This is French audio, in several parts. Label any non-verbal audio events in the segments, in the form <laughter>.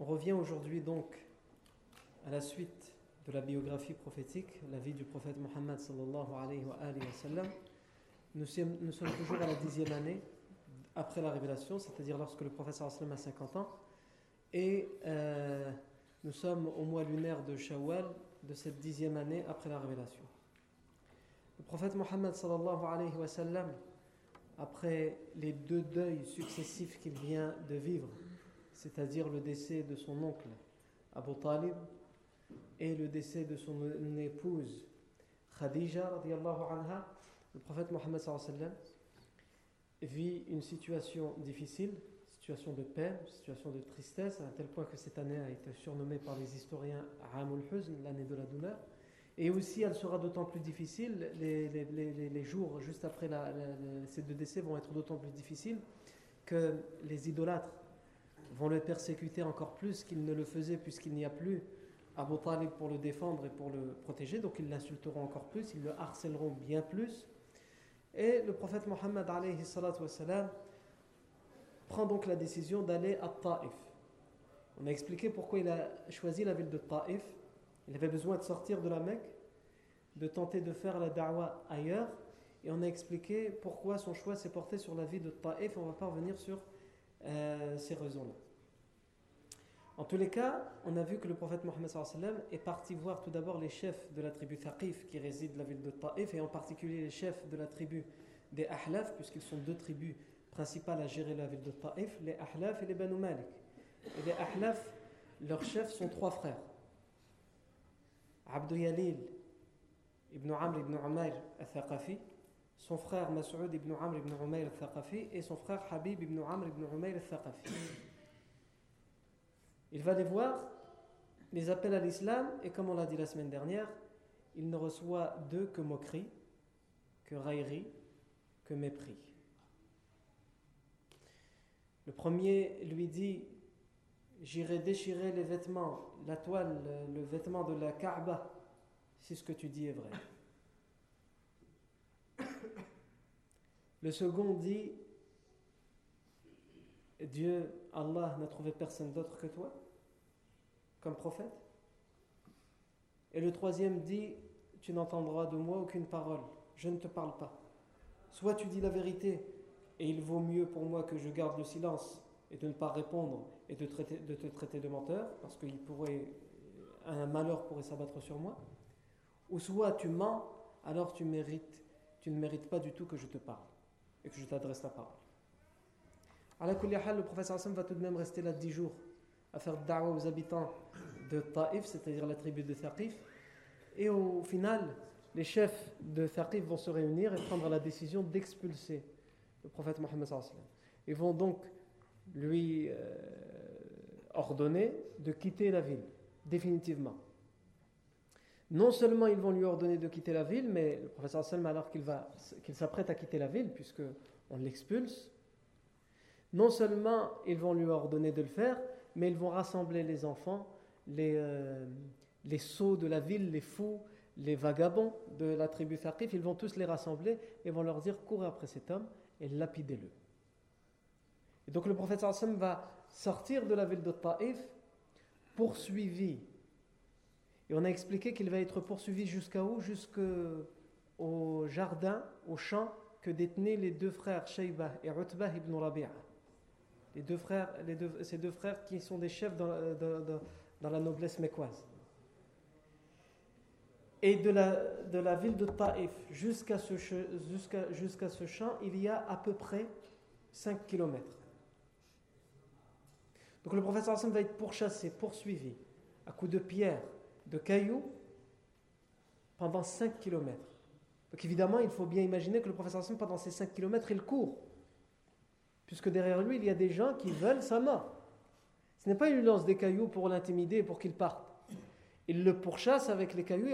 On revient aujourd'hui donc à la suite de la biographie prophétique, la vie du prophète Mohammed sallallahu alayhi wa, alayhi. Nous sommes, toujours à la dixième année après la révélation, c'est-à-dire lorsque le prophète a 50 ans. Et euh, nous sommes au mois lunaire de Shawwal de cette dixième année après la révélation. Le prophète Mohammed sallallahu alayhi wa sallam, après les deux deuils successifs qu'il vient de vivre, c'est-à-dire le décès de son oncle Abu Talib et le décès de son épouse Khadija anha, le prophète Mohammed vit une situation difficile, situation de peine, situation de tristesse, à tel point que cette année a été surnommée par les historiens Amul Huzn, l'année de la douleur. Et aussi, elle sera d'autant plus difficile, les, les, les, les, jours juste après la, ces deux décès vont être d'autant plus difficiles que les idolâtres vont le persécuter encore plus qu'ils ne le faisaient puisqu'il n'y a plus Abu Talib pour le défendre et pour le protéger, donc ils l'insulteront encore plus, ils le harcèleront bien plus. Et le prophète Mohammed prend donc la décision d'aller à Taif. On a expliqué pourquoi il a choisi la ville de Taif. Il avait besoin de sortir de la Mecque, de tenter de faire la da'wah ailleurs. Et on a expliqué pourquoi son choix s'est porté sur la ville de Taif. On va pas revenir sur euh, ces raisons-là. En tous les cas, on a vu que le prophète Mohammed est parti voir tout d'abord les chefs de la tribu Thaqif qui résident dans la ville de Taif et en particulier les chefs de la tribu des Ahlaf, puisqu'ils sont deux tribus principales à gérer la ville de Taif, les Ahlaf et les Banu Malik. Et les Ahlaf, leurs chefs sont trois frères. Abdou Yalil ibn Amr ibn Umayr al-Thaqafi, son frère Mas'ud ibn Amr ibn Umayr al-Thaqafi et son frère Habib ibn Amr ibn Umayr al-Thaqafi. Il va les voir, les appelle à l'islam, et comme on l'a dit la semaine dernière, il ne reçoit d'eux que moquerie, que raillerie, que mépris. Le premier lui dit J'irai déchirer les vêtements, la toile, le vêtement de la Kaaba, si ce que tu dis est vrai. Le second dit Dieu, Allah n'a trouvé personne d'autre que toi comme prophète. Et le troisième dit, tu n'entendras de moi aucune parole, je ne te parle pas. Soit tu dis la vérité, et il vaut mieux pour moi que je garde le silence et de ne pas répondre et de, te traiter de menteur, parce qu'il pourrait, un malheur pourrait s'abattre sur moi. Ou soit tu mens, alors tu mérites, tu ne mérites pas du tout que je te parle et que je t'adresse la parole. À le professeur Hassan va tout de même rester là dix jours à faire da'wah aux habitants de Taif, c'est-à-dire la tribu de Thaqif. Et au final, les chefs de Thaqif vont se réunir et prendre la décision d'expulser le prophète Mohammed. Ils vont donc lui euh, ordonner de quitter la ville, définitivement. Non seulement ils vont lui ordonner de quitter la ville, mais le professeur Sallam, alors qu'il qu'il s'apprête à quitter la ville, puisque on l'expulse, non seulement ils vont lui ordonner de le faire, mais ils vont rassembler les enfants, les, euh, les sots de la ville, les fous, les vagabonds de la tribu Thaqif, ils vont tous les rassembler et vont leur dire courez après cet homme et lapidez-le. Et donc le prophète sallam va sortir de la ville de Taif poursuivi. Et on a expliqué qu'il va être poursuivi jusqu'à où? Jusqu'au jardin, au champ que détenaient les deux frères Shayba et Utbah ibn Rabi'a. Les deux frères, ces deux frères qui sont des chefs dans, dans la noblesse mécoise. Et de la, ville de Taif jusqu'à ce, jusqu'à, jusqu'à ce champ, il y a à peu près 5 km. Donc le professeur Hassan va être pourchassé, poursuivi, à coups de pierre, de cailloux, pendant 5 km. Donc évidemment, il faut bien imaginer que le professeur Hassan, pendant ces 5 km, il court. Puisque derrière lui, il y a des gens qui veulent sa mort. Ce n'est pas une lance des cailloux pour l'intimider, pour qu'il parte. Ils le pourchassent avec les cailloux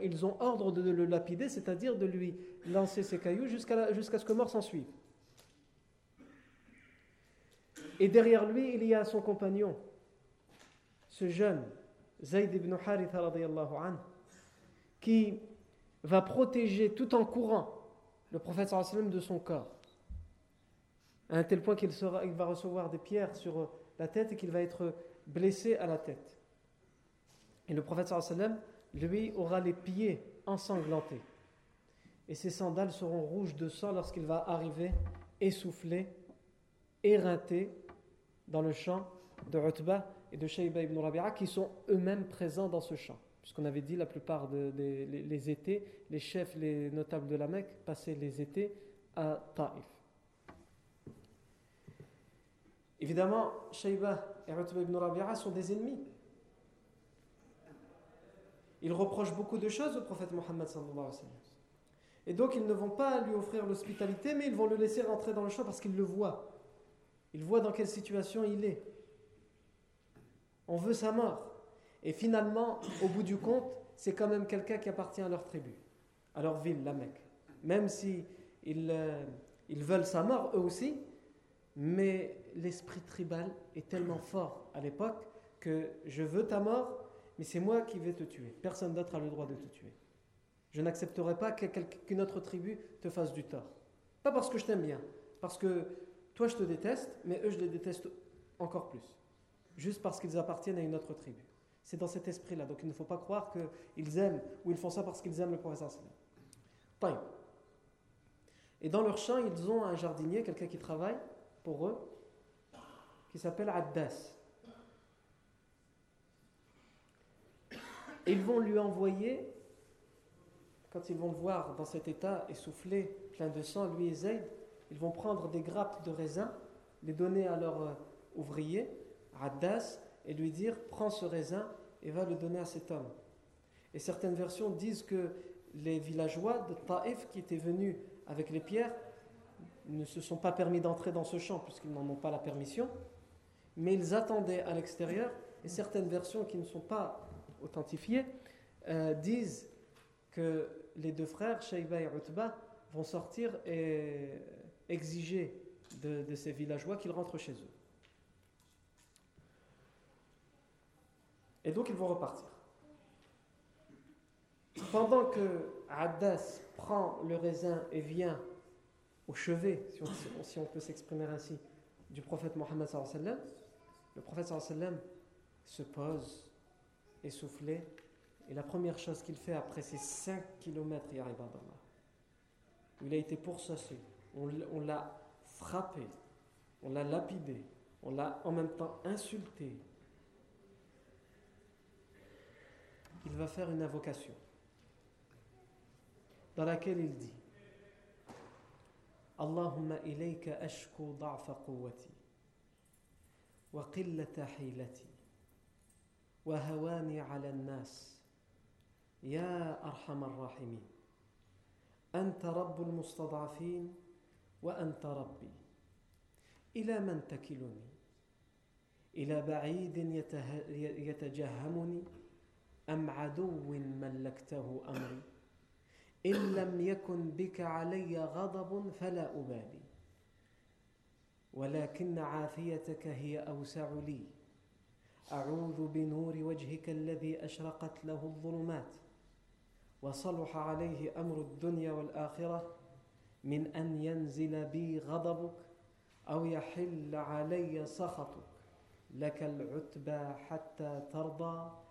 et ils ont ordre de le lapider, c'est-à-dire de lui lancer ces cailloux jusqu'à jusqu'à ce que mort s'en suive. Et derrière lui, il y a son compagnon, ce jeune, Zayd ibn Haritha qui va protéger tout en courant le prophète sallam de son corps, à un tel point qu'il va recevoir des pierres sur la tête et qu'il va être blessé à la tête. Et le prophète sallam, lui, aura les pieds ensanglantés. Et ses sandales seront rouges de sang lorsqu'il va arriver essoufflé, éreinté dans le champ de Utbah et de Shayba ibn Rabi'a qui sont eux-mêmes présents dans ce champ. Puisqu'on avait dit la plupart des les, étés, les chefs, les notables de la Mecque passaient les étés à Taif. Évidemment, Shayba et Utbah ibn Rabi'a sont des ennemis. Ils reprochent beaucoup de choses au prophète Mohammed Et donc ils ne vont pas lui offrir l'hospitalité, mais ils vont le laisser rentrer dans le champ parce qu'ils le voient. Ils voient dans quelle situation il est. On veut sa mort. Et finalement, au bout du compte, c'est quand même quelqu'un qui appartient à leur tribu, à leur ville, la Mecque. Même si ils, euh, ils veulent sa mort, eux aussi, mais l'esprit tribal est tellement fort à l'époque que je veux ta mort, mais c'est moi qui vais te tuer. Personne d'autre a le droit de te tuer. Je n'accepterai pas qu'une autre tribu te fasse du tort. Pas parce que je t'aime bien, parce que toi je te déteste, mais eux je les déteste encore plus. Juste parce qu'ils appartiennent à une autre tribu. C'est dans cet esprit-là. Donc il ne faut pas croire qu'ils aiment ou ils font ça parce qu'ils aiment le sallam. Et dans leur champ, ils ont un jardinier, quelqu'un qui travaille pour eux, qui s'appelle Addas. Et ils vont lui envoyer, quand ils vont le voir dans cet état essoufflé, plein de sang, lui et Zayd, ils vont prendre des grappes de raisin, les donner à leur euh, Addas, et lui dire Prends ce raisin et va le donner à cet homme. Et certaines versions disent que les villageois de Taif qui étaient venus avec les pierres ne se sont pas permis d'entrer dans ce champ puisqu'ils n'en ont pas la permission, mais ils attendaient à l'extérieur. Et certaines versions qui ne sont pas authentifiées euh, disent que les deux frères, Shayba et Utba, vont sortir et exiger de, ces villageois qu'ils rentrent chez eux. Et donc ils vont repartir. Pendant que Addas prend le raisin et vient au chevet, si on, peut s'exprimer ainsi, du prophète Mohammed le prophète sallam se pose, essoufflé, et la première chose qu'il fait après ces 5 km, il a été pourchassé, on l'a frappé, on l'a lapidé, on l'a en même temps insulté. il va faire une invocation dans laquelle il dit اللهم إليك أشكو ضعف قوتي وقلة حيلتي وهواني على الناس يا أرحم الراحمين أنت رب المستضعفين وأنت ربي إلى من تكلني إلى بعيد يتجهمني أم عدو ملكته أمري؟ إن لم يكن بك علي غضب فلا أبالي. ولكن عافيتك هي أوسع لي. أعوذ بنور وجهك الذي أشرقت له الظلمات. وصلح عليه أمر الدنيا والآخرة من أن ينزل بي غضبك أو يحل علي سخطك. لك العتبى حتى ترضى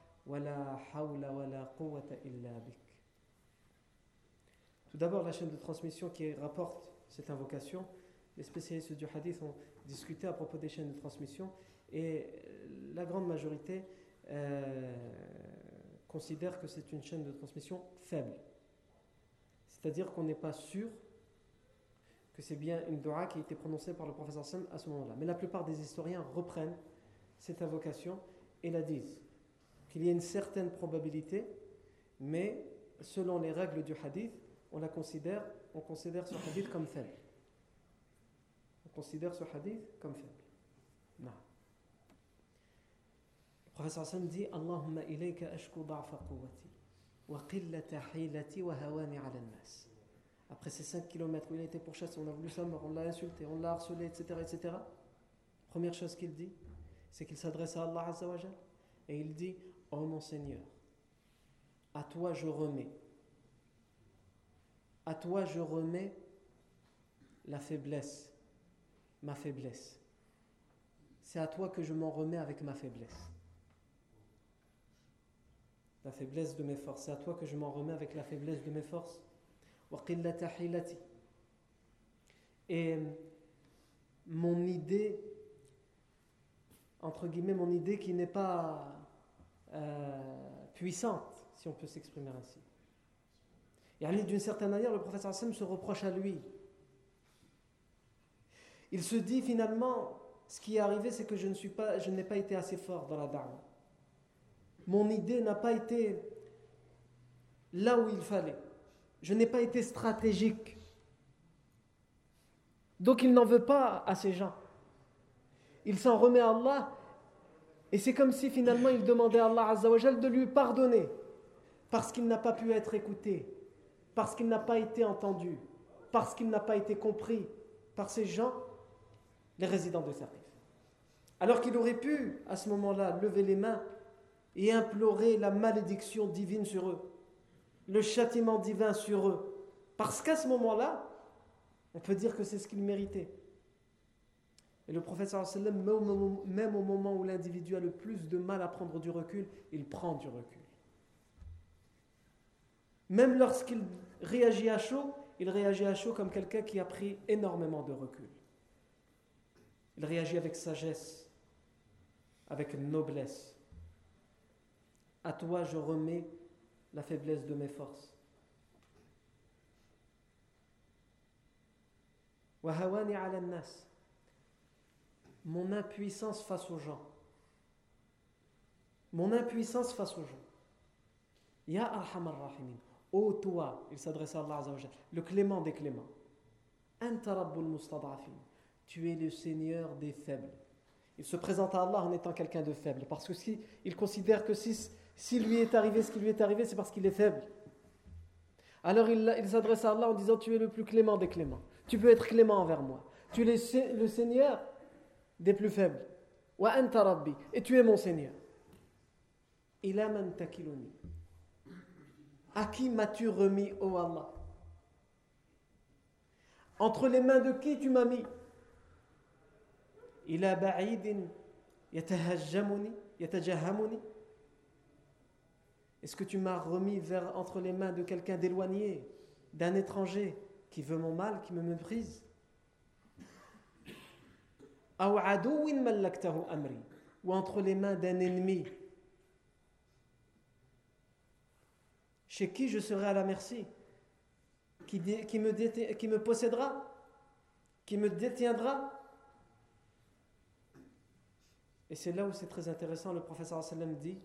Tout d'abord, la chaîne de transmission qui rapporte cette invocation. Les spécialistes du hadith ont discuté à propos des chaînes de transmission et euh, la grande majorité euh, considère que c'est une chaîne de transmission faible. C'est-à-dire qu'on n'est pas sûr que c'est bien une dua qui a été prononcée par le professeur Sam à ce moment-là. Mais la plupart des historiens reprennent cette invocation et la disent qu'il y a une certaine probabilité, mais selon les règles du hadith, on la considère, on considère ce hadith comme faible. On considère ce hadith comme faible. Non. Le professeur Hassan dit Allahumma ilayka ashku da'fa quwwati wa qillata hilati wa hawani 'ala nas Après ces 5 km où il a été pourchassé, on a voulu sa mort, on l'a insulté, on l'a harcelé, etc., etc. Première chose qu'il dit, c'est qu'il s'adresse à Allah Azzawajal et il dit Oh mon Seigneur, à toi je remets à toi je remets la faiblesse, ma faiblesse. C'est à toi que je m'en remets avec ma faiblesse. La faiblesse de mes forces. C'est à toi que je m'en remets avec la faiblesse de mes forces. Et mon idée, entre guillemets, mon idée qui n'est pas euh, puissante, si on peut s'exprimer ainsi. Et d'une certaine manière, le professeur Hassan se reproche à lui. Il se dit finalement, ce qui est arrivé, c'est que je, ne suis pas, je n'ai pas été assez fort dans la da'wah. Mon idée n'a pas été là où il fallait. Je n'ai pas été stratégique. Donc il n'en veut pas à ces gens. Il s'en remet à Allah. Et c'est comme si finalement il demandait à Allah de lui pardonner. Parce qu'il n'a pas pu être écouté parce qu'il n'a pas été entendu, parce qu'il n'a pas été compris par ces gens, les résidents de Sarif. Alors qu'il aurait pu, à ce moment-là, lever les mains et implorer la malédiction divine sur eux, le châtiment divin sur eux, parce qu'à ce moment-là, on peut dire que c'est ce qu'il méritait. Et le prophète même au moment où l'individu a le plus de mal à prendre du recul, il prend du recul. Même lorsqu'il réagit à chaud, il réagit à chaud comme quelqu'un qui a pris énormément de recul. Il réagit avec sagesse, avec noblesse. À toi, je remets la faiblesse de mes forces. Mon impuissance face aux gens. Mon impuissance face aux gens. Ya arhamar rahimin. Ô toi, il s'adresse à Allah le clément des cléments. Tu es le Seigneur des faibles. Il se présente à Allah en étant quelqu'un de faible. Parce que si, il considère que si, si lui est arrivé ce qui lui est arrivé, c'est parce qu'il est faible. Alors il, il s'adresse à Allah en disant Tu es le plus clément des cléments. Tu peux être clément envers moi. Tu es le Seigneur des plus faibles. Et tu es mon Seigneur. Ila man takiluni. À qui m'as-tu remis, ô Allah? Entre les mains de qui tu m'as mis? A ba'idin yatahajjamuni Est-ce que tu m'as remis vers, entre les mains de quelqu'un d'éloigné, d'un étranger qui veut mon mal, qui me méprise? Ou entre les mains d'un ennemi. Chez qui je serai à la merci, qui, me, possédera, qui me détiendra? Et c'est là où c'est très intéressant, le professeur sallam dit,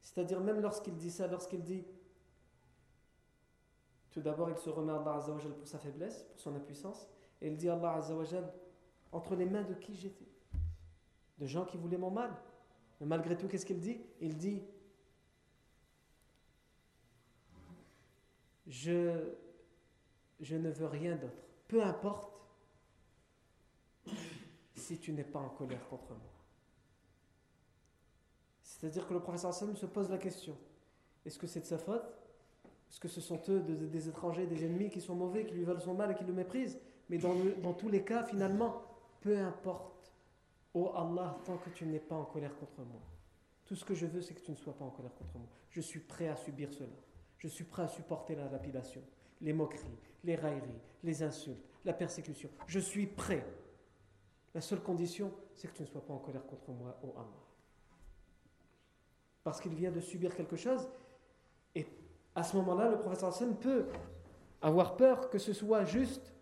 c'est-à-dire même lorsqu'il dit ça, lorsqu'il dit, tout d'abord il se remet à Allah pour sa faiblesse, pour son impuissance, et il dit Allah entre les mains de qui j'étais De gens qui voulaient mon mal. Mais malgré tout, qu'est-ce qu'il dit? Il dit je, je ne veux rien d'autre. Peu importe si tu n'es pas en colère contre moi. C'est-à-dire que le professeur sallam se pose la question est-ce que c'est de sa faute? Est-ce que ce sont eux des étrangers, des ennemis qui sont mauvais, qui lui veulent son mal et qui le méprisent? Mais dans, dans tous les cas, finalement, peu importe, oh Allah, tant que tu n'es pas en colère contre moi. Tout ce que je veux, c'est que tu ne sois pas en colère contre moi. Je suis prêt à subir cela. Je suis prêt à supporter la lapidation, les moqueries, les railleries, les insultes, la persécution. Je suis prêt. La seule condition, c'est que tu ne sois pas en colère contre moi, oh Allah. Parce qu'il vient de subir quelque chose, et à ce moment-là, le professeur Hassan peut avoir peur que ce soit juste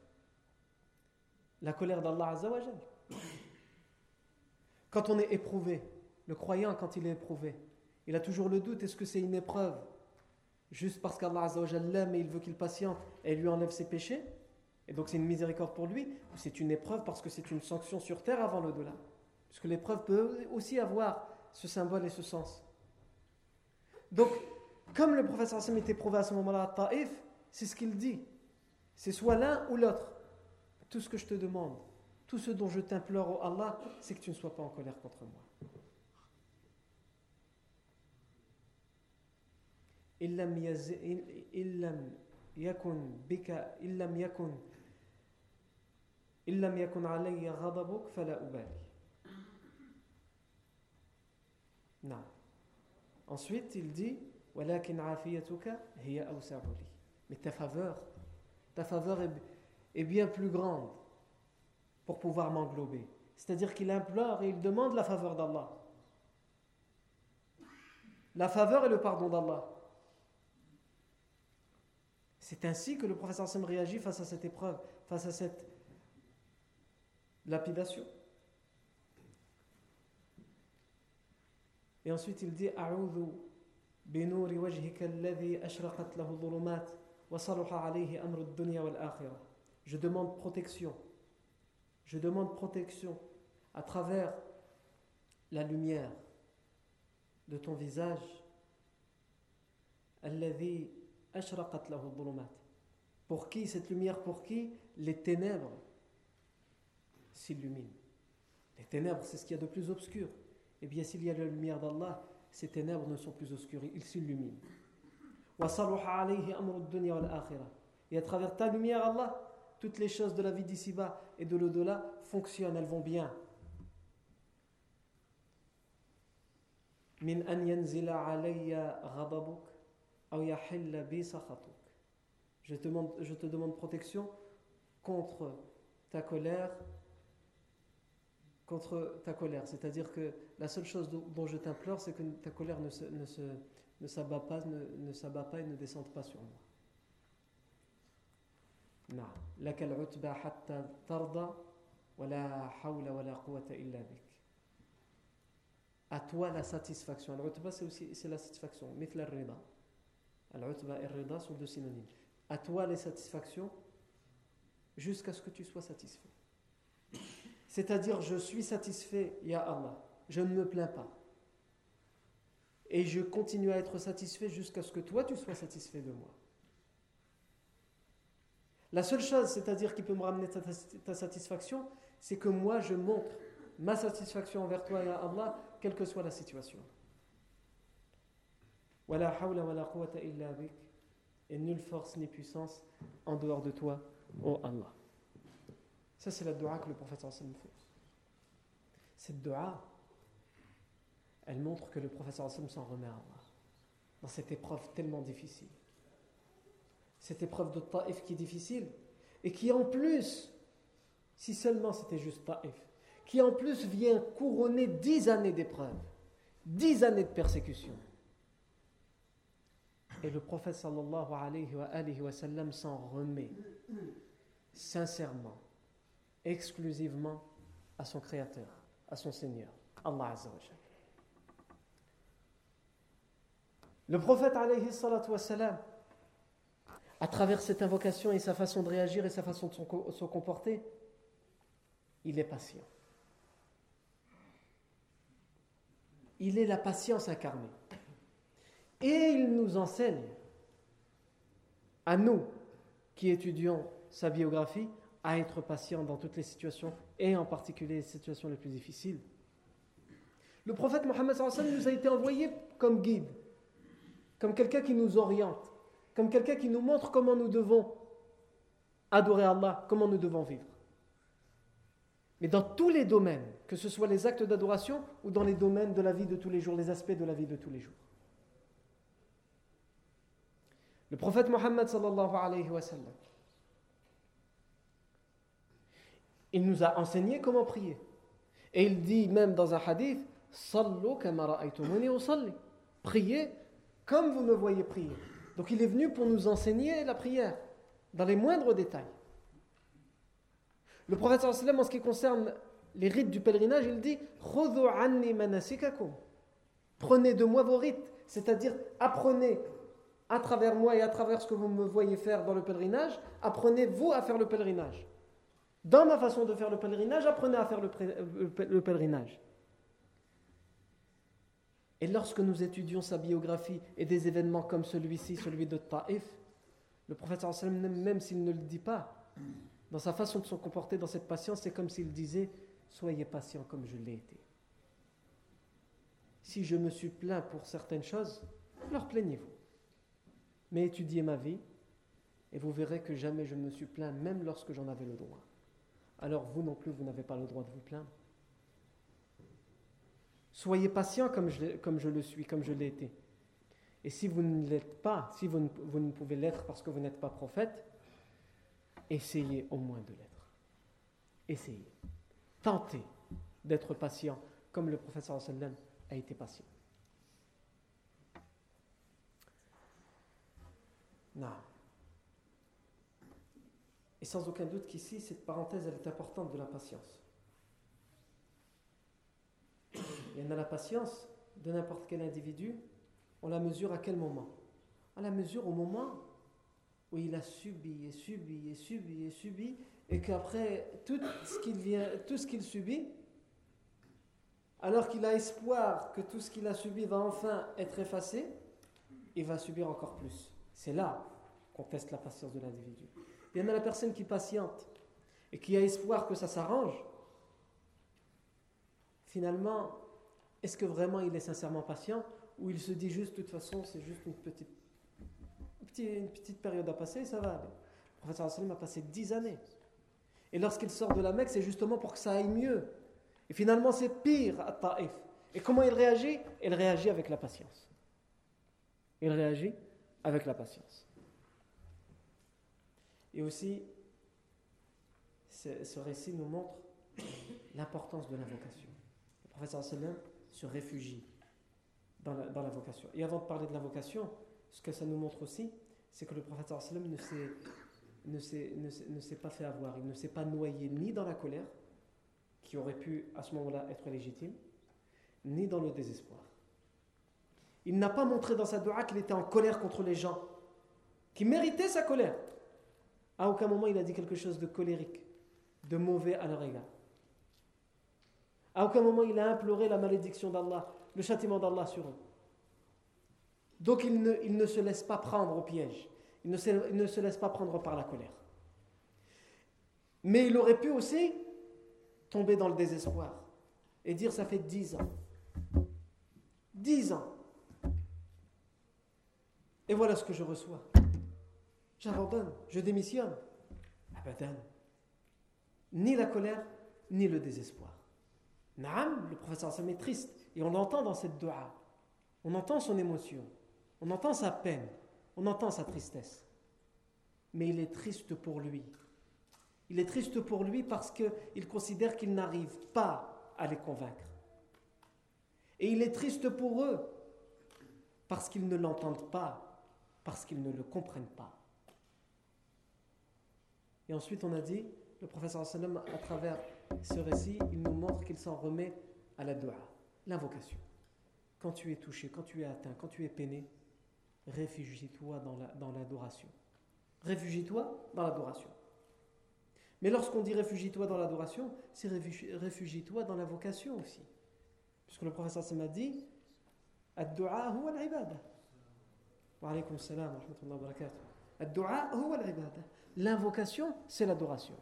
la colère d'Allah Azzawajal. Quand on est éprouvé, le croyant, quand il est éprouvé, il a toujours le doute est-ce que c'est une épreuve juste parce qu'Allah l'aime et il veut qu'il patiente et lui enlève ses péchés? Et donc c'est une miséricorde pour lui Ou c'est une épreuve parce que c'est une sanction sur terre avant l'au-delà? Puisque l'épreuve peut aussi avoir ce symbole et ce sens. Donc, comme le professeur Hassan est éprouvé à ce moment-là à Taïf, c'est ce qu'il dit. C'est soit l'un ou l'autre. Tout ce que je te demande, tout ce dont je t'implore, au Allah, c'est que tu ne sois pas en colère contre moi. Ensuite, il dit Mais ta faveur, ta faveur est bien plus grande pour pouvoir m'englober. C'est-à-dire qu'il implore et il demande la faveur d'Allah. La faveur et le pardon d'Allah. C'est ainsi que le professeur Sam réagit face à cette épreuve, face à cette lapidation. Et ensuite il dit A'udhu binuri wajhika alladhi ashraqat lahu dhulumat wa salaha alayhi amru ad-dunya wal akhirah. Je demande protection. Je demande protection à travers la lumière de ton visage pour qui cette lumière Pour qui? Les ténèbres s'illuminent. Les ténèbres, c'est ce qu'il y a de plus obscur. Eh bien, s'il y a la lumière d'Allah, ces ténèbres ne sont plus obscures, ils s'illuminent. Et à travers ta lumière, Allah, toutes les choses de la vie d'ici-bas et de l'au-delà fonctionnent, elles vont bien. Min an yanzila alayya ghadabuk je te, demande, je te demande protection contre ta colère, contre ta colère. C'est-à-dire que la seule chose dont je t'implore, c'est que ta colère ne, se, ne, ne s'abat pas, ne, ne s'abat pas et ne descende pas sur moi. À toi la satisfaction. Al-utba c'est aussi c'est la satisfaction. مثل الرضا. Al-Utba et Rida sont deux synonymes. À toi les satisfactions jusqu'à ce que tu sois satisfait. C'est-à-dire, je suis satisfait, Ya Allah, je ne me plains pas. Et je continue à être satisfait jusqu'à ce que toi tu sois satisfait de moi. La seule chose, c'est-à-dire qui peut me ramener ta, satisfaction, c'est que moi je montre ma satisfaction envers toi, Ya Allah, quelle que soit la situation. Et nulle force ni puissance en dehors de toi, oh Allah. Ça, c'est la dua que le prophète sallam fait. Cette dua, elle montre que le prophète sallam s'en remet à Allah. Dans cette épreuve tellement difficile. Cette épreuve de Taif qui est difficile. Et qui en plus, si seulement c'était juste Taif, qui en plus vient couronner dix années d'épreuve, dix années de persécution. Et le prophète sallallahu alayhi wa, alayhi sallam s'en remet sincèrement, exclusivement à son Créateur, à son Seigneur, Allah Azza wa Le prophète alayhi salatu wa sallam, à travers cette invocation et sa façon de réagir et sa façon de se comporter, il est patient. Il est la patience incarnée. Et il nous enseigne, à nous qui étudions sa biographie, à être patient dans toutes les situations, et en particulier les situations les plus difficiles. Le prophète Mohammed nous a été envoyé comme guide, comme quelqu'un qui nous oriente, comme quelqu'un qui nous montre comment nous devons adorer Allah, comment nous devons vivre. Mais dans tous les domaines, que ce soit les actes d'adoration ou dans les domaines de la vie de tous les jours, les aspects de la vie de tous les jours. Le prophète Mohammed sallallahu alayhi wa sallam, il nous a enseigné comment prier. Et il dit même dans un hadith Sallu Priez comme vous me voyez prier. Donc il est venu pour nous enseigner la prière dans les moindres détails. Le prophète sallam en ce qui concerne les rites du pèlerinage, il dit Prenez de moi vos rites, c'est-à-dire apprenez à travers moi et à travers ce que vous me voyez faire dans le pèlerinage, apprenez vous à faire le pèlerinage. Dans ma façon de faire le pèlerinage, apprenez à faire le, pèlerinage. Et lorsque nous étudions sa biographie et des événements comme celui-ci, celui de Taif, le prophète même s'il ne le dit pas, dans sa façon de se comporter, dans cette patience, c'est comme s'il disait Soyez patient comme je l'ai été. Si je me suis plaint pour certaines choses, alors plaignez-vous. Mais étudiez ma vie et vous verrez que jamais je me suis plaint, même lorsque j'en avais le droit. Alors vous non plus, vous n'avez pas le droit de vous plaindre. Soyez patient comme je, comme je le suis, comme je l'ai été. Et si vous ne l'êtes pas, si vous ne pouvez l'être parce que vous n'êtes pas prophète, essayez au moins de l'être. Essayez. Tentez d'être patient comme le professeur a été patient. Non. Et sans aucun doute qu'ici, cette parenthèse, elle est importante de la patience. Il y en a la patience de n'importe quel individu, on la mesure à quel moment? À la mesure au moment où il a subi et subi et subi et subi, et qu'après tout ce qu'il subit, alors qu'il a espoir que tout ce qu'il a subi va enfin être effacé, il va subir encore plus. C'est là qu'on teste la patience de l'individu. Il y en a la personne qui patiente et qui a espoir que ça s'arrange. Finalement, est-ce que vraiment il est sincèrement patient ou il se dit juste, de toute façon, c'est juste une petite une petite période à passer, ça va. Le prophète sallam a passé dix années. Et lorsqu'il sort de la Mecque, c'est justement pour que ça aille mieux. Et finalement, c'est pire à Taif. Et comment il réagit? Il réagit avec la patience. Il réagit avec la patience. Et aussi, ce, récit nous montre <coughs> l'importance de l'invocation. Le prophète sallam se réfugie dans la, dans la vocation. Et avant de parler de l'invocation, ce que ça nous montre aussi, c'est que le prophète ne s'est, ne, s'est, ne, s'est, pas fait avoir, il ne s'est pas noyé ni dans la colère, qui aurait pu à ce moment-là être légitime, ni dans le désespoir. Il n'a pas montré dans sa dua qu'il était en colère contre les gens, qui méritaient sa colère. À aucun moment il a dit quelque chose de colérique, de mauvais à leur égard. À aucun moment il a imploré la malédiction d'Allah, le châtiment d'Allah sur eux. Donc il ne, se laisse pas prendre au piège. Il ne, se, laisse pas prendre par la colère. Mais il aurait pu aussi tomber dans le désespoir et dire ça fait dix ans. Dix ans. Et voilà ce que je reçois. J'abandonne, je démissionne. Abadan. Ni la colère, ni le désespoir. Naam, le professeur Sam est triste. Et on l'entend dans cette dua. On entend son émotion. On entend sa peine, on entend sa tristesse. Mais il est triste pour lui. Il est triste pour lui parce qu'il considère qu'il n'arrive pas à les convaincre. Et il est triste pour eux parce qu'ils ne l'entendent pas, parce qu'ils ne le comprennent pas. Et ensuite, on a dit, le professeur sallam, à travers ce récit, il nous montre qu'il s'en remet à la dua, l'invocation. Quand tu es touché, quand tu es atteint, quand tu es peiné, réfugie-toi dans l'adoration. réfugie-toi dans l'adoration. Mais lorsqu'on dit réfugie-toi dans l'adoration, c'est réfugie-toi dans la vocation aussi. Puisque le professeur m'a dit Ad-du'a al-ibada. Wa alaykum salam wa rahmatullahi wa barakatuh. Ad-du'a al-ibada. L'invocation, c'est l'adoration.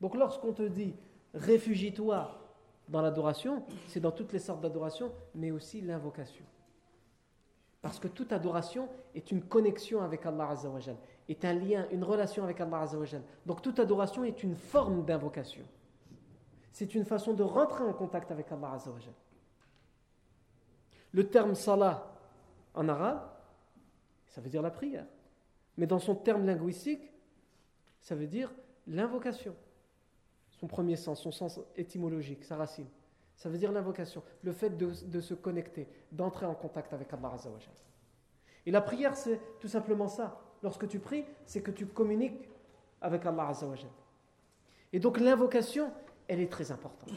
Donc lorsqu'on te dit réfugie-toi dans l'adoration, c'est dans toutes les sortes d'adoration, mais aussi l'invocation. Parce que toute adoration est une connexion avec Allah Azzawajal, est un lien, une relation avec Allah Azzawajal. Donc toute adoration est une forme d'invocation. C'est une façon de rentrer en contact avec Allah Azzawajal. Le terme salah en arabe, ça veut dire la prière. Mais dans son terme linguistique, ça veut dire l'invocation. Son premier sens, son sens étymologique, sa racine. Ça veut dire l'invocation, le fait de, se connecter, d'entrer en contact avec Allah Azzawajal. Et la prière, c'est tout simplement ça. Lorsque tu pries, c'est que tu communiques avec Allah Azzawajal. Et donc l'invocation, elle est très importante.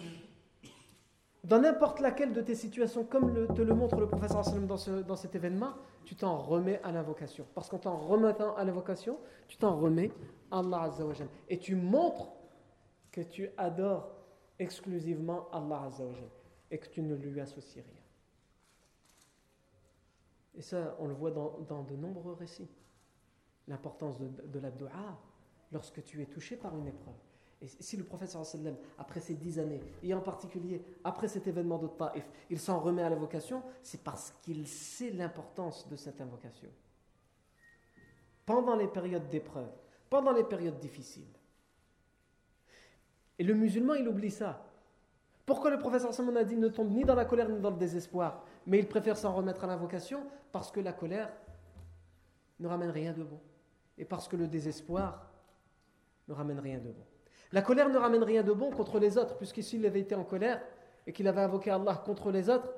Dans n'importe laquelle de tes situations, comme te le montre le professeur dans, dans cet événement, tu t'en remets à l'invocation. Parce qu'en t'en remettant à l'invocation, tu t'en remets à Allah Azzawajal. Et tu montres que tu adores exclusivement Allah et que tu ne lui associes rien. Et ça, on le voit dans, de nombreux récits. L'importance de, de la dua lorsque tu es touché par une épreuve. Et si le prophète après ces dix années, et en particulier après cet événement de Taif, il s'en remet à l'invocation, c'est parce qu'il sait l'importance de cette invocation. Pendant les périodes d'épreuve, pendant les périodes difficiles. Et le musulman, il oublie ça. Pourquoi le professeur Salman dit ne tombe ni dans la colère ni dans le désespoir, mais il préfère s'en remettre à l'invocation Parce que la colère ne ramène rien de bon. Et parce que le désespoir ne ramène rien de bon. La colère ne ramène rien de bon contre les autres, puisque s'il avait été en colère et qu'il avait invoqué Allah contre les autres,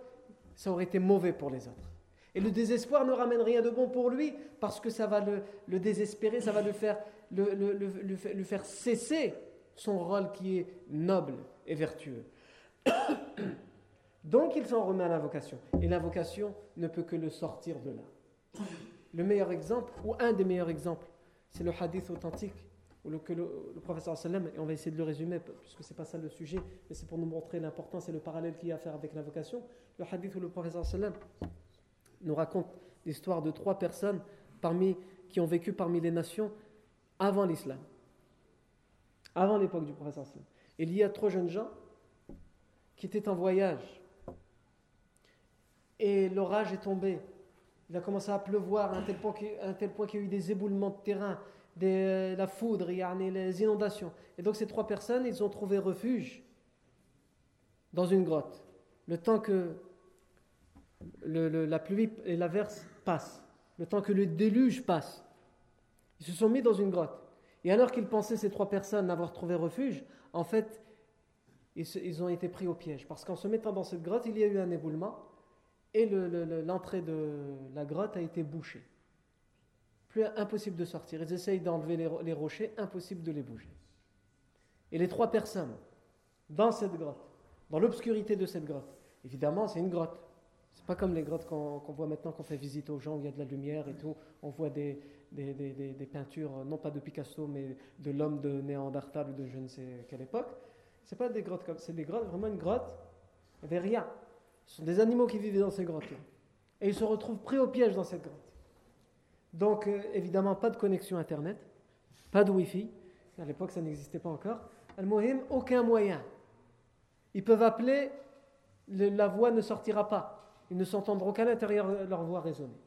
ça aurait été mauvais pour les autres. Et le désespoir ne ramène rien de bon pour lui, parce que ça va le, désespérer, ça va le faire, le faire cesser son rôle qui est noble et vertueux. <coughs> Donc il s'en remet à l'invocation. Et l'invocation ne peut que le sortir de là. Le meilleur exemple, ou un des meilleurs exemples, c'est le hadith authentique ou le, que le, professeur sallam, et on va essayer de le résumer puisque c'est pas ça le sujet, mais c'est pour nous montrer l'importance et le parallèle qu'il y a à faire avec l'invocation. Le hadith où le professeur sallam nous raconte l'histoire de trois personnes parmi, qui ont vécu parmi les nations avant l'islam, avant l'époque du professeur sallam. Il y a trois jeunes gens qui étaient en voyage et l'orage est tombé. Il a commencé à pleuvoir à un tel point qu'il y a eu des éboulements de terrain de la foudre, les inondations. Et donc ces trois personnes, ils ont trouvé refuge dans une grotte. Le temps que la pluie et la verse passent, le temps que le déluge passe, ils se sont mis dans une grotte. Et alors qu'ils pensaient, ces trois personnes, avoir trouvé refuge, en fait, ils, ont été pris au piège. Parce qu'en se mettant dans cette grotte, il y a eu un éboulement et l'entrée de la grotte a été bouchée plus impossible de sortir. Ils essayent d'enlever les, rochers, impossible de les bouger. Et les trois personnes, dans cette grotte, dans l'obscurité de cette grotte, évidemment, c'est une grotte. C'est pas comme les grottes qu'on voit maintenant, qu'on fait visite aux gens, où il y a de la lumière et tout. On voit des, des, peintures, non pas de Picasso, mais de l'homme de Néandertal ou de je ne sais quelle époque. C'est pas des grottes comme c'est des grottes, vraiment une grotte, il n'y avait rien. Ce sont des animaux qui vivaient dans ces grottes-là. Et ils se retrouvent pris au piège dans cette grotte. Donc, euh, évidemment, pas de connexion Internet, pas de Wi-Fi. À l'époque, ça n'existait pas encore. Al-Muhim, aucun moyen. Ils peuvent appeler, la voix ne sortira pas. Ils ne s'entendront qu'à l'intérieur de leur voix résonner.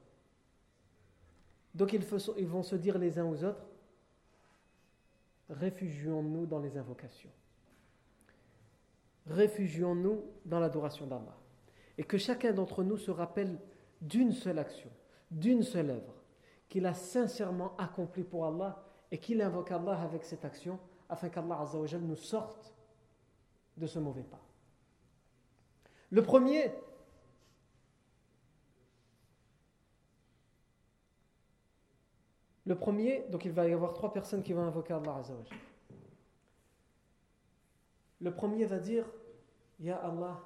Donc, ils, vont se dire les uns aux autres réfugions-nous dans les invocations. Réfugions-nous dans l'adoration d'Allah. Et que chacun d'entre nous se rappelle d'une seule action, d'une seule œuvre qu'il a sincèrement accompli pour Allah et qu'il invoque Allah avec cette action afin qu'Allah nous sorte de ce mauvais pas. Le premier, le premier, donc il va y avoir trois personnes qui vont invoquer Allah Le premier va dire Ya Allah,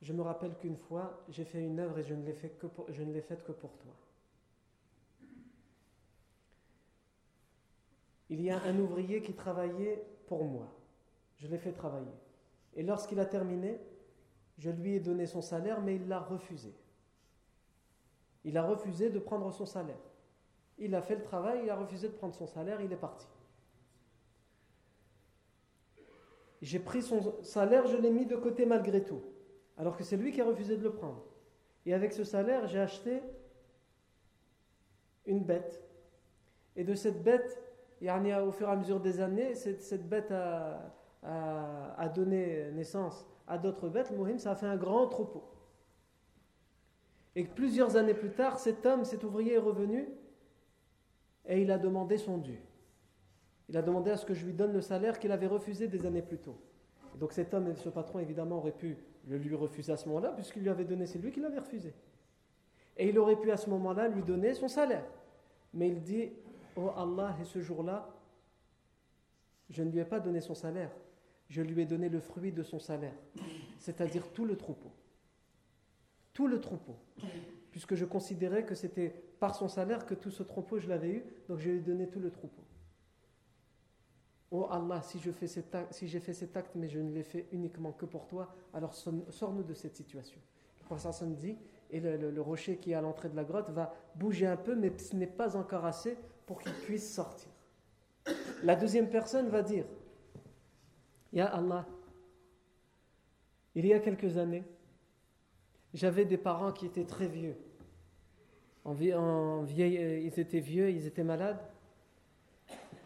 je me rappelle qu'une fois j'ai fait une œuvre et je ne l'ai faite que pour toi. il y a un ouvrier qui travaillait pour moi. Je l'ai fait travailler. Et lorsqu'il a terminé, je lui ai donné son salaire, mais il l'a refusé. Il a refusé de prendre son salaire. Il a fait le travail, il a refusé de prendre son salaire, il est parti. J'ai pris son salaire, je l'ai mis de côté malgré tout. Alors que c'est lui qui a refusé de le prendre. Et avec ce salaire, j'ai acheté une bête. Et de cette bête, au fur et à mesure des années, cette, bête a, donné naissance à d'autres bêtes. Le ça a fait un grand troupeau. Et plusieurs années plus tard, cet homme, cet ouvrier est revenu et il a demandé son dû. Il a demandé à ce que je lui donne le salaire qu'il avait refusé des années plus tôt. donc cet homme et ce patron, évidemment, auraient pu le lui refuser à ce moment-là, puisqu'il lui avait donné, c'est lui qui l'avait refusé. Et il aurait pu à ce moment-là lui donner son salaire. Mais il dit, oh Allah, et ce jour-là, je ne lui ai pas donné son salaire, je lui ai donné le fruit de son salaire, c'est-à-dire tout le troupeau. Tout le troupeau. Puisque je considérais que c'était par son salaire que tout ce troupeau je l'avais eu, donc je lui ai donné tout le troupeau. Oh Allah, si j'ai fait, cet acte, mais je ne l'ai fait uniquement que pour toi, alors sors-nous de cette situation. Le prophète dit, et le, rocher qui est à l'entrée de la grotte va bouger un peu, mais ce n'est pas encore assez pour qu'il puisse sortir. La deuxième personne va dire, Ya Allah, il y a quelques années, j'avais des parents qui étaient très vieux. En, vieille, euh, ils étaient vieux, ils étaient malades.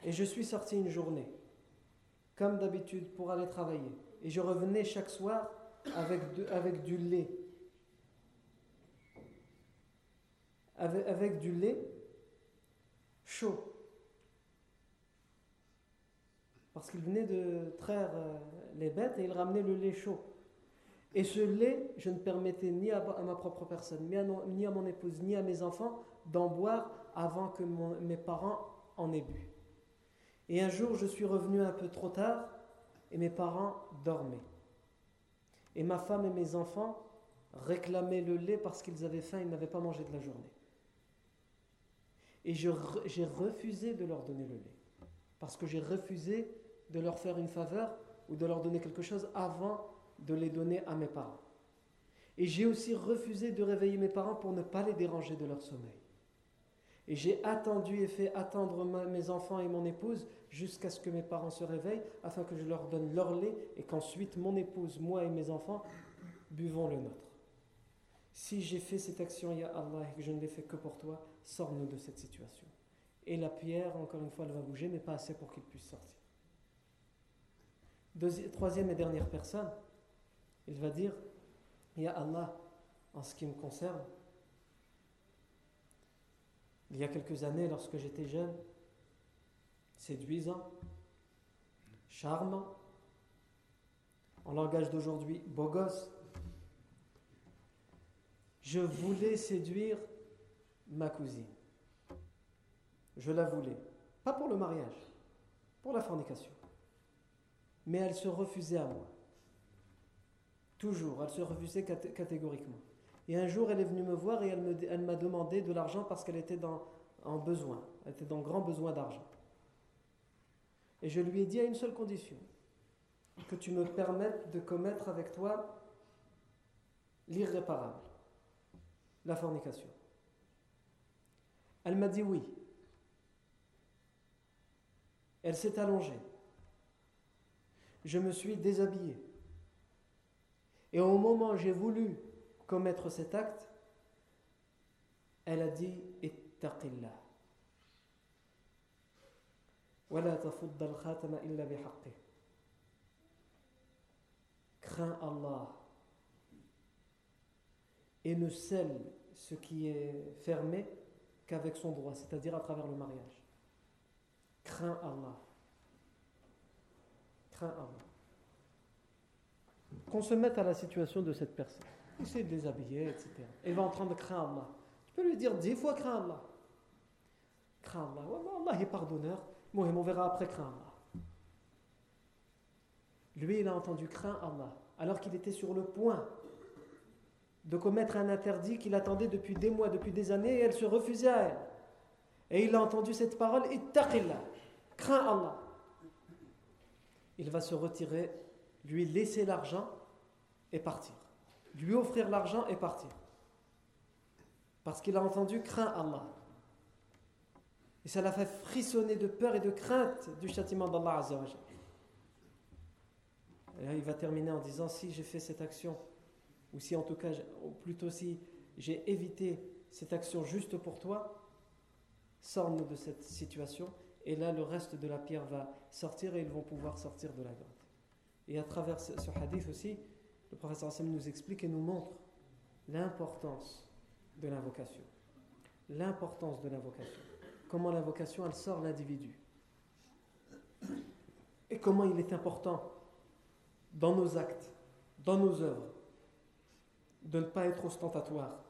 Et je suis sorti une journée, comme d'habitude, pour aller travailler. Et je revenais chaque soir avec, avec du lait. Avec, avec du lait chaud. Parce qu'il venait de traire euh, les bêtes et il ramenait le lait chaud. Et ce lait, je ne permettais ni à, ma propre personne, ni à, ni à, mon épouse, ni à mes enfants d'en boire avant que mes parents en aient bu. Et un jour, je suis revenu un peu trop tard et mes parents dormaient. Et ma femme et mes enfants réclamaient le lait parce qu'ils avaient faim, ils n'avaient pas mangé de la journée. Et j'ai refusé de leur donner le lait. Parce que j'ai refusé de leur faire une faveur ou de leur donner quelque chose avant de les donner à mes parents. Et j'ai aussi refusé de réveiller mes parents pour ne pas les déranger de leur sommeil. Et j'ai attendu et fait attendre mes enfants et mon épouse jusqu'à ce que mes parents se réveillent afin que je leur donne leur lait et qu'ensuite mon épouse, moi et mes enfants buvons le nôtre. Si j'ai fait cette action, Ya Allah, et que je ne l'ai fait que pour toi, sors-nous de cette situation. Et la pierre, encore une fois, elle va bouger, mais pas assez pour qu'il puisse sortir. troisième et dernière personne, il va dire Ya Allah, en ce qui me concerne, il y a quelques années, lorsque j'étais jeune, séduisant, charmant, en langage d'aujourd'hui, beau gosse, je voulais séduire ma cousine. Je la voulais. Pas pour le mariage, pour la fornication. Mais elle se refusait à moi. Toujours, elle se refusait catégoriquement. Et un jour, elle est venue me voir et elle m'a demandé de l'argent parce qu'elle était en besoin. Elle était dans grand besoin d'argent. Et je lui ai dit à une seule condition que tu me permettes de commettre avec toi l'irréparable, la fornication. Elle m'a dit oui. Elle s'est allongée. Je me suis déshabillé. Et au moment où j'ai voulu commettre cet acte, elle a dit Ittaqillah. Crains Allah et ne scelle ce qui est fermé qu'avec son droit, c'est-à-dire à travers le mariage. Crains Allah. Crains Allah qu'on se mette à la situation de cette personne. Essaye de les habiller, etc. Elle va en train de craindre Allah. Tu peux lui dire dix fois crains Allah. Crains Allah. Est pardonneur. Moi, on verra après crains Allah. Lui, il a entendu crains Allah, alors qu'il était sur le point de commettre un interdit qu'il attendait depuis des mois, depuis des années, et elle se refusait à elle. Et il a entendu cette parole, Ittaqillah, crains Allah. Il va se retirer lui laisser l'argent et partir. Lui offrir l'argent et partir. Parce qu'il a entendu craint Allah. Et ça l'a fait frissonner de peur et de crainte du châtiment d'Allah il va terminer en disant si j'ai fait cette action, ou si en tout cas, ou plutôt si j'ai évité cette action juste pour toi, sors-nous de cette situation. Et là, le reste de la pierre va sortir et ils vont pouvoir sortir de la grotte. Et à travers ce hadith aussi, le professeur Hassan nous explique et nous montre l'importance de l'invocation. L'importance de l'invocation. Comment l'invocation, elle sort l'individu. Et comment il est important dans nos actes, dans nos œuvres, de ne pas être ostentatoire,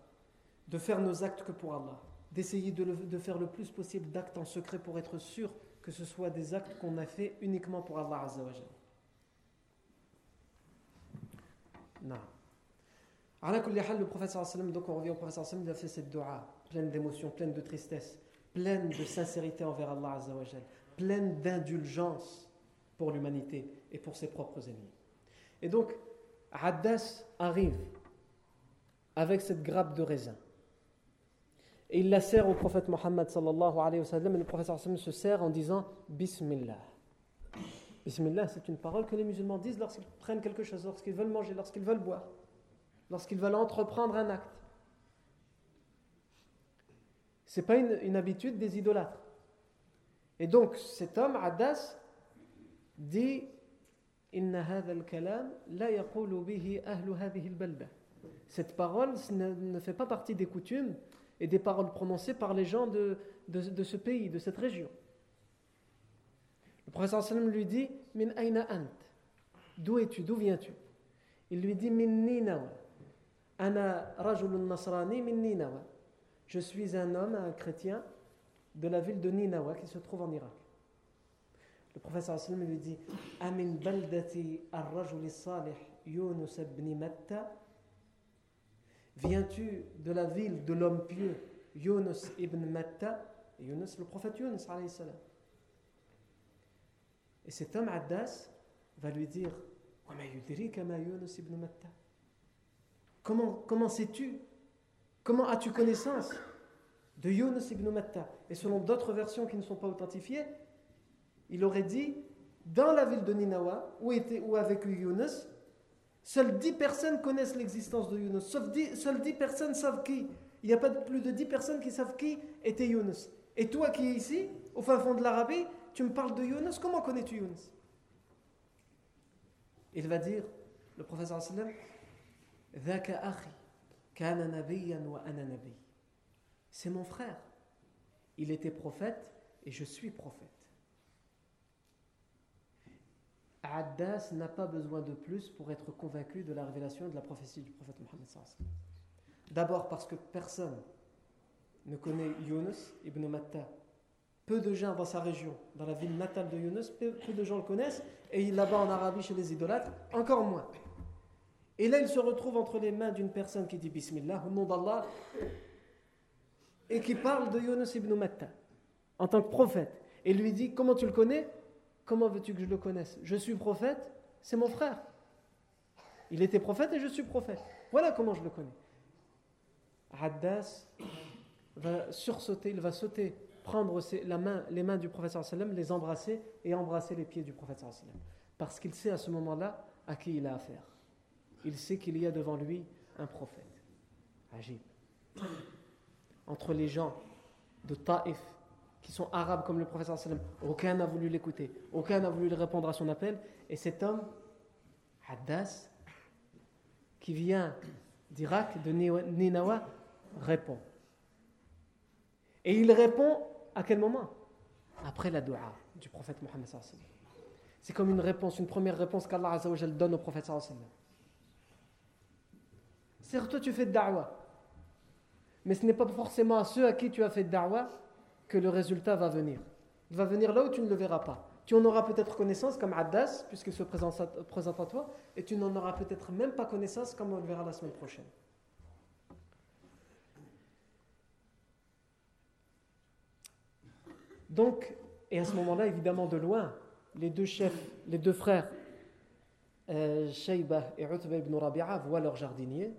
de faire nos actes que pour Allah, d'essayer de, faire le plus possible d'actes en secret pour être sûr que ce soit des actes qu'on a fait uniquement pour Allah Azzawajal. Non. Le prophète donc on revient au prophète il a fait cette dua pleine d'émotions, pleine de tristesse, pleine de sincérité envers Allah Azzawajal, pleine d'indulgence pour l'humanité et pour ses propres ennemis. Et donc, Haddas arrive avec cette grappe de raisin. Et il la sert au prophète Mohammed sallallahu alayhi wa sallam. Et le prophète sallam se sert en disant Bismillah. Bismillah, c'est une parole que les musulmans disent lorsqu'ils prennent quelque chose, lorsqu'ils veulent manger, lorsqu'ils veulent boire, lorsqu'ils veulent entreprendre un acte. Ce n'est pas une, habitude des idolâtres. Et donc, cet homme, Haddas, dit cette parole ne, fait pas partie des coutumes et des paroles prononcées par les gens de, ce pays, de cette région. Le professeur lui dit Min aina ant? D'où es-tu? D'où viens-tu? Il lui dit Min Ninawa. Rajulun nasrani min Ninawa. Je suis un homme, un chrétien de la ville de Ninawa qui se trouve en Irak. Le professeur lui dit Amin baldati ar-rajul salih Yunus ibn Matta Viens-tu de la ville de l'homme pieux Yunus ibn Matta? Yunus, le prophète Yunus alayhi salam. Et cet homme Addas va lui dire Comment, comment sais-tu Comment as-tu connaissance de Yunus ibn Matta? Et selon d'autres versions qui ne sont pas authentifiées, il aurait dit dans la ville de Ninawa, où, était, où Yunus, seules dix personnes connaissent l'existence de Yunus. Seules dix personnes savent qui. Il n'y a pas plus de dix personnes qui savent qui était Yunus. Et toi qui es ici, au fin fond de l'Arabie, tu me parles de Yunus, comment connais-tu Yunus Il va dire, le professeur sallam, c'est mon frère. Il était prophète et je suis prophète. Addas n'a pas besoin de plus pour être convaincu de la révélation et de la prophétie du prophète Mohammed. D'abord parce que personne ne connaît Yunus ibn Matta. Peu de gens dans sa région, dans la ville natale de Yunus, peu, de gens le connaissent, et là-bas en Arabie chez les idolâtres, encore moins. Et là, il se retrouve entre les mains d'une personne qui dit Bismillah, au nom d'Allah, et qui parle de Yunus ibn Matta en tant que prophète. Et lui dit Comment tu le connais? Comment veux-tu que je le connaisse? Je suis prophète, c'est mon frère. Il était prophète et je suis prophète. Voilà comment je le connais. Haddas va sursauter, il va sauter, prendre la main, les mains du prophète sallam, les embrasser et embrasser les pieds du prophète sallam. Parce qu'il sait à ce moment-là à qui il a affaire. Il sait qu'il y a devant lui un prophète. Agib. Entre les gens de Taif qui sont arabes comme le professeur sallam, aucun n'a voulu l'écouter, aucun n'a voulu répondre à son appel. Et cet homme, Haddas, qui vient d'Irak, de Ninawa, répond. Et il répond à quel moment Après la dua du prophète Mohammed C'est comme une réponse, une première réponse qu'Allah donne au prophète. Certes, toi tu fais de da'wah, mais ce n'est pas forcément à ceux à qui tu as fait de da'wah que le résultat va venir. Il va venir là où tu ne le verras pas. Tu en auras peut-être connaissance comme Addas, puisqu'il se présente à toi, et tu n'en auras peut-être même pas connaissance comme on le verra la semaine prochaine. Donc, et à ce moment-là, évidemment, de loin, les deux chefs, les deux frères, euh, et Utba ibn Rabi'a, voient leur jardinier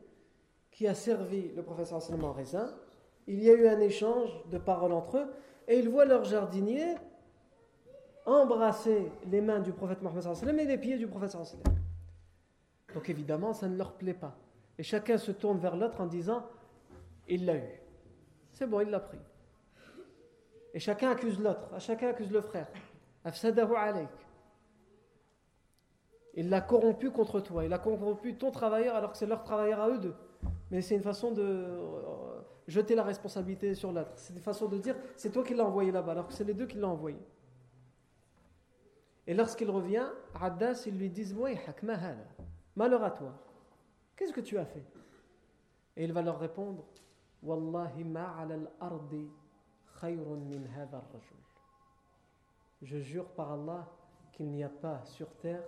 qui a servi le professeur en raisin il y a eu un échange de paroles entre eux, et ils voient leur jardinier embrasser les mains du prophète Mohammed et les pieds du prophète Donc évidemment, ça ne leur plaît pas. Et chacun se tourne vers l'autre en disant Il l'a eu. C'est bon, il l'a pris. Et chacun accuse l'autre, chacun accuse le frère. Il l'a corrompu contre toi, il a corrompu ton travailleur alors que c'est leur travailleur à eux deux. Mais c'est une façon de euh, jeter la responsabilité sur l'autre. C'est une façon de dire c'est toi qui l'as envoyé là-bas alors que c'est les deux qui l'ont envoyé. Et lorsqu'il revient, Addas, ils lui disent Malheur à toi. Qu'est-ce que tu as fait? Et il va leur répondre Wallahi ma al-ardi Je jure par Allah qu'il n'y a pas sur terre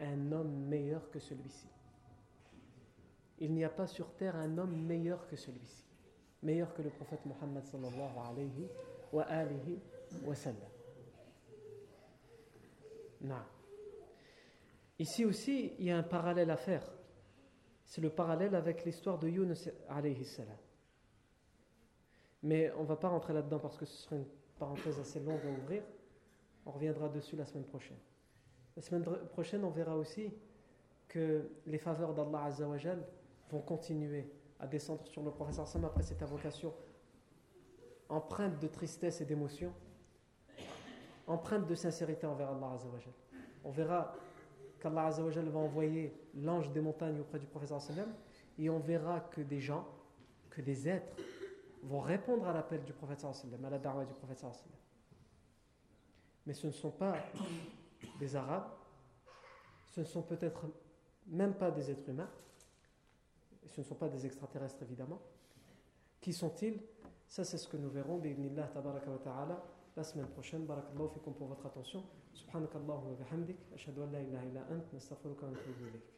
un homme meilleur que celui-ci. Il n'y a pas sur terre un homme meilleur que celui-ci. Meilleur que le prophète Muhammad sallallahu alayhi wa alihi wa sallam. Non. Ici aussi, il y a un parallèle à faire. C'est le parallèle avec l'histoire de Yunus alayhi salam. Mais on ne va pas rentrer là-dedans parce que ce serait une parenthèse assez longue à ouvrir. On reviendra dessus la semaine prochaine. La semaine prochaine, on verra aussi que les faveurs d'Allah Azzawajal vont continuer à descendre sur le professeur Sam après cette invocation empreinte de tristesse et d'émotion, empreinte de sincérité envers Allah Azzawajal. On verra qu'Allah Azzawajal va envoyer l'ange des montagnes auprès du professeur Sallam et on verra que des gens, que des êtres vont répondre à l'appel du prophète sallam, à la darwa du prophète sallam. Mais ce ne sont pas des Arabes, ce ne sont peut-être même pas des êtres humains, et ce ne sont pas des extraterrestres évidemment. Qui sont-ils? Ça c'est ce que nous verrons, ta'ala, la semaine prochaine. Barakallahu fikum pour votre attention. Subhanakallahu wa bihamdik. Ashhadu an la ilaha illa ant. Nastaghfiruka wa ilayk.